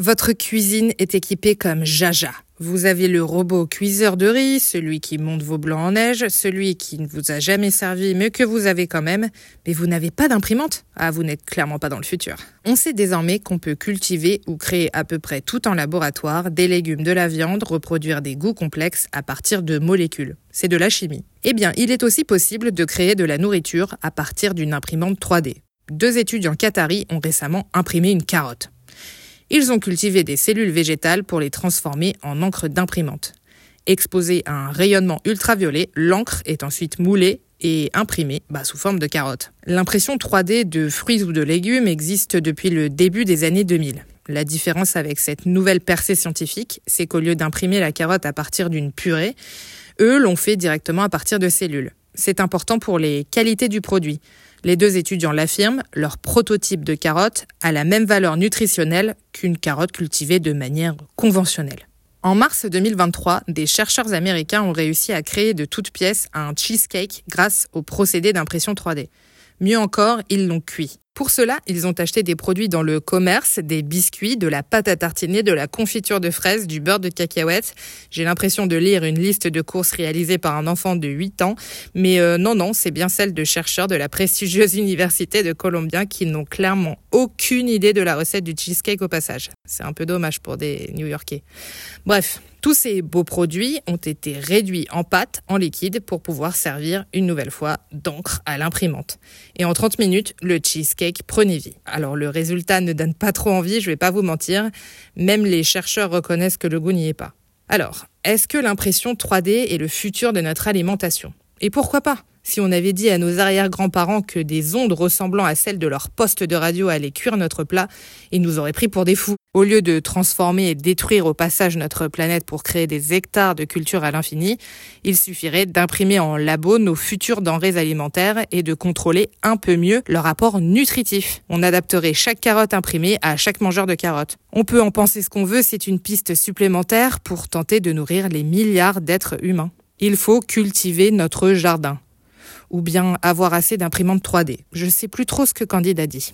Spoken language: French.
Votre cuisine est équipée comme Jaja. Vous avez le robot cuiseur de riz, celui qui monte vos blancs en neige, celui qui ne vous a jamais servi mais que vous avez quand même, mais vous n'avez pas d'imprimante Ah, vous n'êtes clairement pas dans le futur. On sait désormais qu'on peut cultiver ou créer à peu près tout en laboratoire, des légumes, de la viande, reproduire des goûts complexes à partir de molécules. C'est de la chimie. Eh bien, il est aussi possible de créer de la nourriture à partir d'une imprimante 3D. Deux étudiants qataris ont récemment imprimé une carotte. Ils ont cultivé des cellules végétales pour les transformer en encre d'imprimante. Exposée à un rayonnement ultraviolet, l'encre est ensuite moulée et imprimée bah, sous forme de carotte. L'impression 3D de fruits ou de légumes existe depuis le début des années 2000. La différence avec cette nouvelle percée scientifique, c'est qu'au lieu d'imprimer la carotte à partir d'une purée, eux l'ont fait directement à partir de cellules. C'est important pour les qualités du produit. Les deux étudiants l'affirment, leur prototype de carotte a la même valeur nutritionnelle qu'une carotte cultivée de manière conventionnelle. En mars 2023, des chercheurs américains ont réussi à créer de toutes pièces un cheesecake grâce au procédé d'impression 3D. Mieux encore, ils l'ont cuit. Pour cela, ils ont acheté des produits dans le commerce, des biscuits, de la pâte à tartiner, de la confiture de fraises, du beurre de cacahuètes. J'ai l'impression de lire une liste de courses réalisée par un enfant de 8 ans, mais euh, non, non, c'est bien celle de chercheurs de la prestigieuse université de Columbia qui n'ont clairement aucune idée de la recette du cheesecake au passage. C'est un peu dommage pour des New-Yorkais. Bref, tous ces beaux produits ont été réduits en pâte, en liquide, pour pouvoir servir une nouvelle fois d'encre à l'imprimante. Et en 30 minutes, le cheesecake prenait vie. Alors le résultat ne donne pas trop envie, je vais pas vous mentir. Même les chercheurs reconnaissent que le goût n'y est pas. Alors, est-ce que l'impression 3D est le futur de notre alimentation? Et pourquoi pas? Si on avait dit à nos arrière-grands-parents que des ondes ressemblant à celles de leur poste de radio allaient cuire notre plat, ils nous auraient pris pour des fous. Au lieu de transformer et détruire au passage notre planète pour créer des hectares de culture à l'infini, il suffirait d'imprimer en labo nos futures denrées alimentaires et de contrôler un peu mieux leur apport nutritif. On adapterait chaque carotte imprimée à chaque mangeur de carottes. On peut en penser ce qu'on veut, c'est une piste supplémentaire pour tenter de nourrir les milliards d'êtres humains. Il faut cultiver notre jardin ou bien avoir assez d'imprimantes 3D. Je sais plus trop ce que Candide a dit.